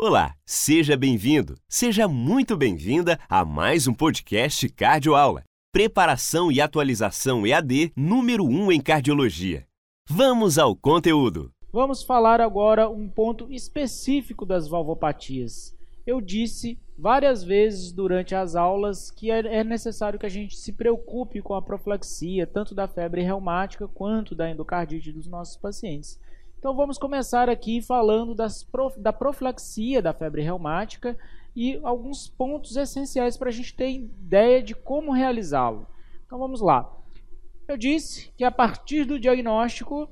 Olá, seja bem-vindo, seja muito bem-vinda a mais um podcast Cardio Aula. Preparação e atualização EAD número 1 em cardiologia. Vamos ao conteúdo. Vamos falar agora um ponto específico das valvopatias. Eu disse várias vezes durante as aulas que é, é necessário que a gente se preocupe com a profilaxia, tanto da febre reumática quanto da endocardite dos nossos pacientes. Então vamos começar aqui falando prof, da profilaxia da febre reumática e alguns pontos essenciais para a gente ter ideia de como realizá-lo. Então vamos lá. Eu disse que a partir do diagnóstico,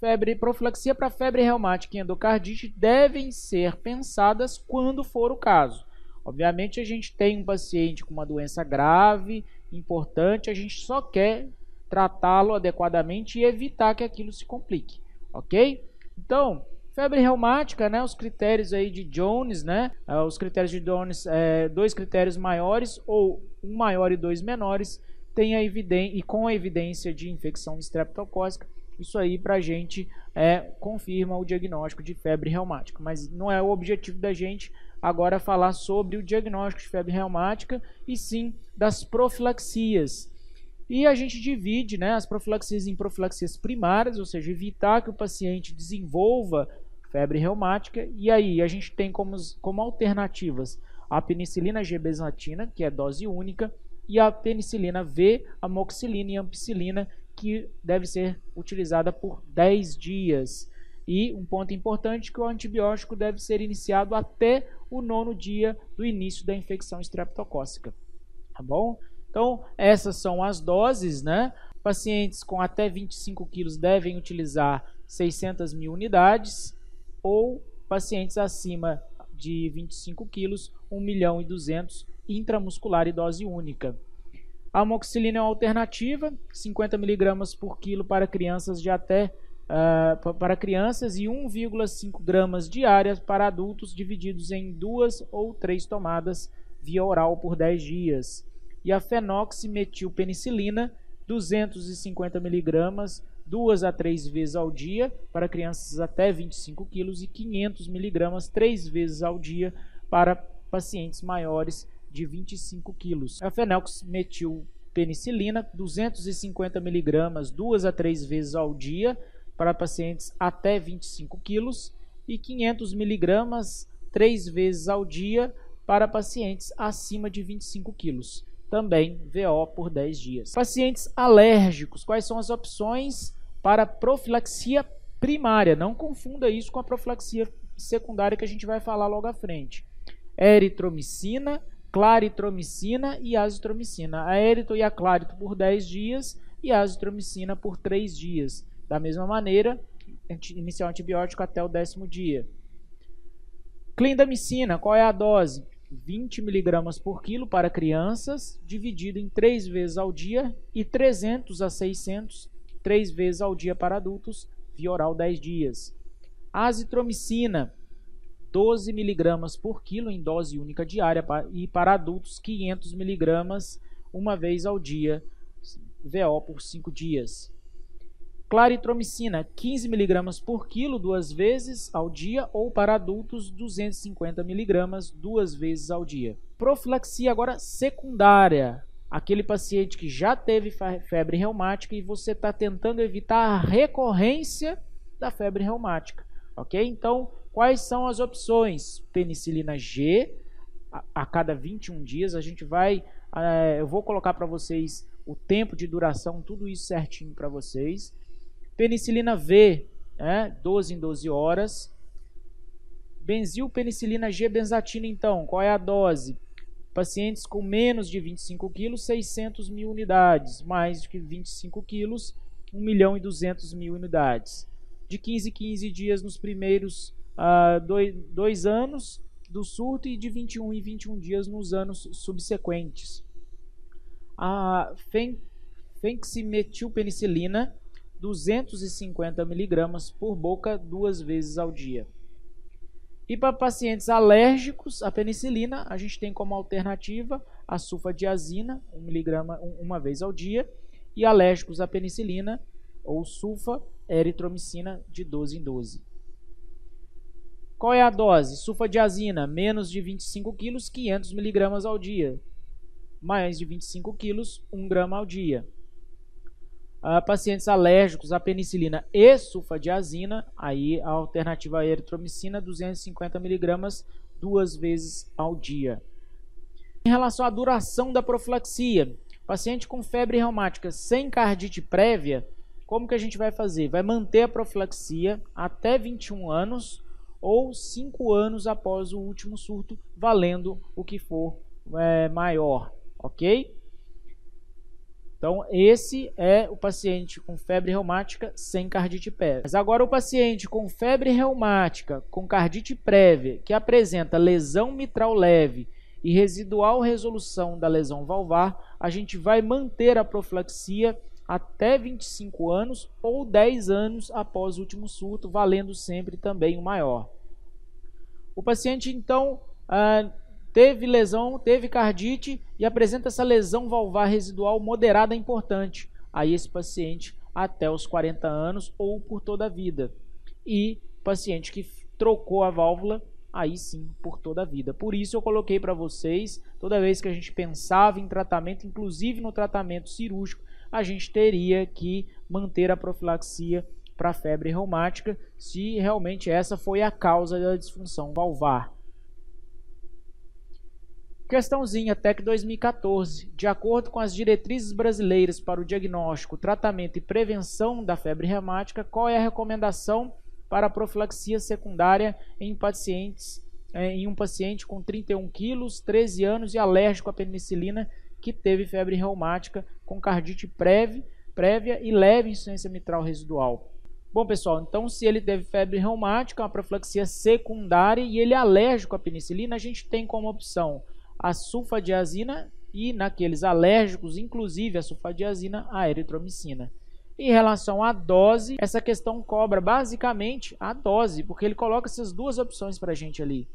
febre, profilaxia para febre reumática e endocardite devem ser pensadas quando for o caso. Obviamente a gente tem um paciente com uma doença grave, importante, a gente só quer tratá-lo adequadamente e evitar que aquilo se complique ok? Então, febre reumática, né, os critérios aí de Jones, né, uh, os critérios de Jones, é, dois critérios maiores ou um maior e dois menores, tem a evidência e com a evidência de infecção streptocócica, isso aí para a gente é, confirma o diagnóstico de febre reumática, mas não é o objetivo da gente agora falar sobre o diagnóstico de febre reumática e sim das profilaxias. E a gente divide né, as profilaxias em profilaxias primárias, ou seja, evitar que o paciente desenvolva febre reumática. E aí a gente tem como, como alternativas a penicilina G-benzatina, que é dose única, e a penicilina V, amoxicilina e ampicilina, que deve ser utilizada por 10 dias. E um ponto importante que o antibiótico deve ser iniciado até o nono dia do início da infecção estreptocócica. Tá bom? Então, essas são as doses, né? Pacientes com até 25 quilos devem utilizar 600 mil unidades ou pacientes acima de 25 quilos, 1 milhão e 200 intramuscular e dose única. A amoxicilina é uma alternativa, 50 miligramas por quilo para crianças de até uh, para crianças e 1,5 gramas diárias para adultos, divididos em duas ou três tomadas via oral por 10 dias e a fenoximetilpenicilina, 250 mg, duas a três vezes ao dia para crianças até 25 quilos e 500 mg três vezes ao dia para pacientes maiores de 25 quilos. A fenoximetilpenicilina, 250 mg, duas a três vezes ao dia para pacientes até 25 quilos e 500 mg três vezes ao dia para pacientes acima de 25 quilos também VO por 10 dias. Pacientes alérgicos, quais são as opções para profilaxia primária? Não confunda isso com a profilaxia secundária que a gente vai falar logo à frente. Eritromicina, claritromicina e azitromicina. A erito e a clarito por 10 dias e a azitromicina por 3 dias. Da mesma maneira, iniciar o antibiótico até o décimo dia. Clindamicina, qual é a dose? 20 miligramas por quilo para crianças, dividido em 3 vezes ao dia, e 300 a 600, 3 vezes ao dia para adultos, via oral 10 dias. Azitromicina, 12 miligramas por quilo em dose única diária, e para adultos, 500 miligramas uma vez ao dia, VO por 5 dias. Claritromicina, 15 mg por quilo duas vezes ao dia ou para adultos 250 mg duas vezes ao dia. Profilaxia agora secundária, aquele paciente que já teve febre reumática e você está tentando evitar a recorrência da febre reumática, ok? Então, quais são as opções? Penicilina G a, a cada 21 dias, a gente vai, é, eu vou colocar para vocês o tempo de duração, tudo isso certinho para vocês. Penicilina V, é, 12 em 12 horas. Benzilpenicilina G-benzatina, então, qual é a dose? Pacientes com menos de 25 quilos, 600 mil unidades. Mais de 25 quilos, 1 milhão e 200 mil unidades. De 15 em 15 dias nos primeiros uh, dois, dois anos do surto e de 21 em 21 dias nos anos subsequentes. A fenximetilpenicilina 250 miligramas por boca duas vezes ao dia. E para pacientes alérgicos à penicilina, a gente tem como alternativa a sulfadiazina, 1 miligrama uma vez ao dia, e alérgicos à penicilina ou sulfa eritromicina de 12 em 12. Qual é a dose? Sulfadiazina, menos de 25 quilos, 500 miligramas ao dia. Mais de 25 quilos, 1 grama ao dia. Pacientes alérgicos à penicilina e sulfadiazina, aí a alternativa à eritromicina, 250 miligramas duas vezes ao dia. Em relação à duração da profilaxia, paciente com febre reumática sem cardite prévia, como que a gente vai fazer? Vai manter a profilaxia até 21 anos ou 5 anos após o último surto, valendo o que for é, maior, ok? Então, esse é o paciente com febre reumática sem cardite prévia. Mas agora, o paciente com febre reumática com cardite prévia, que apresenta lesão mitral leve e residual resolução da lesão valvar, a gente vai manter a profilaxia até 25 anos ou 10 anos após o último surto, valendo sempre também o maior. O paciente, então, ah, teve lesão, teve cardite e apresenta essa lesão valvar residual moderada importante. Aí esse paciente até os 40 anos ou por toda a vida. E paciente que trocou a válvula, aí sim, por toda a vida. Por isso eu coloquei para vocês, toda vez que a gente pensava em tratamento, inclusive no tratamento cirúrgico, a gente teria que manter a profilaxia para febre reumática, se realmente essa foi a causa da disfunção valvar. Questãozinha TEC 2014. De acordo com as diretrizes brasileiras para o diagnóstico, tratamento e prevenção da febre reumática, qual é a recomendação para a profilaxia secundária em pacientes é, em um paciente com 31 quilos, 13 anos e alérgico à penicilina que teve febre reumática com cardite prévia, prévia e leve insuficiência mitral residual. Bom, pessoal, então se ele teve febre reumática, uma profilaxia secundária e ele é alérgico à penicilina, a gente tem como opção a sulfadiazina e naqueles alérgicos, inclusive a sulfadiazina, a eritromicina. Em relação à dose, essa questão cobra basicamente a dose, porque ele coloca essas duas opções para a gente ali.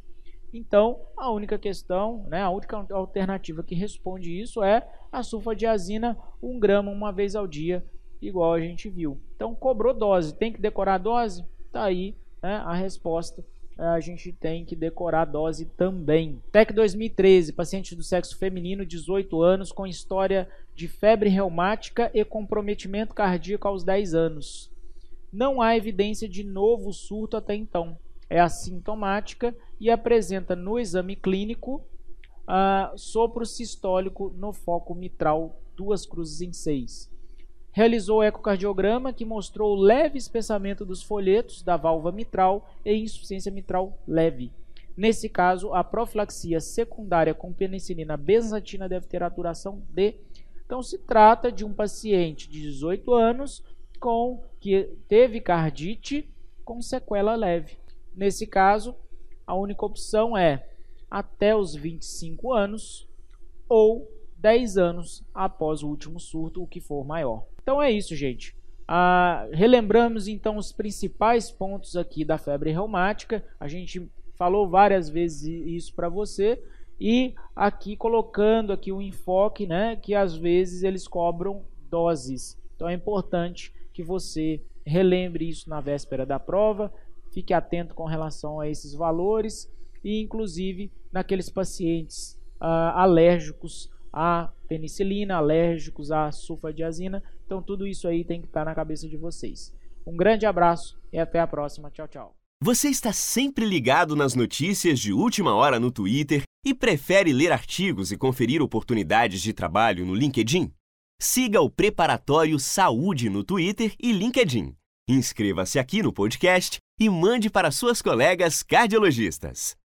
Então, a única questão, né, a única alternativa que responde isso é a sulfadiazina, 1 grama uma vez ao dia, igual a gente viu. Então, cobrou dose, tem que decorar a dose? Tá aí né, a resposta a gente tem que decorar a dose também. TEC 2013, paciente do sexo feminino, 18 anos, com história de febre reumática e comprometimento cardíaco aos 10 anos. Não há evidência de novo surto até então. É assintomática e apresenta no exame clínico uh, sopro sistólico no foco mitral, duas cruzes em 6 realizou o ecocardiograma que mostrou leve espessamento dos folhetos da válvula mitral e insuficiência mitral leve. Nesse caso, a profilaxia secundária com penicilina benzatina deve ter aturação D. Então, se trata de um paciente de 18 anos com que teve cardite com sequela leve. Nesse caso, a única opção é até os 25 anos ou 10 anos após o último surto, o que for maior. Então é isso, gente. Ah, relembramos então os principais pontos aqui da febre reumática. A gente falou várias vezes isso para você e aqui colocando aqui o um enfoque, né, que às vezes eles cobram doses. Então é importante que você relembre isso na véspera da prova, fique atento com relação a esses valores e inclusive naqueles pacientes ah, alérgicos à penicilina, alérgicos à sulfadiazina. Então tudo isso aí tem que estar na cabeça de vocês. Um grande abraço e até a próxima. Tchau, tchau. Você está sempre ligado nas notícias de última hora no Twitter e prefere ler artigos e conferir oportunidades de trabalho no LinkedIn? Siga o Preparatório Saúde no Twitter e LinkedIn. Inscreva-se aqui no podcast e mande para suas colegas cardiologistas.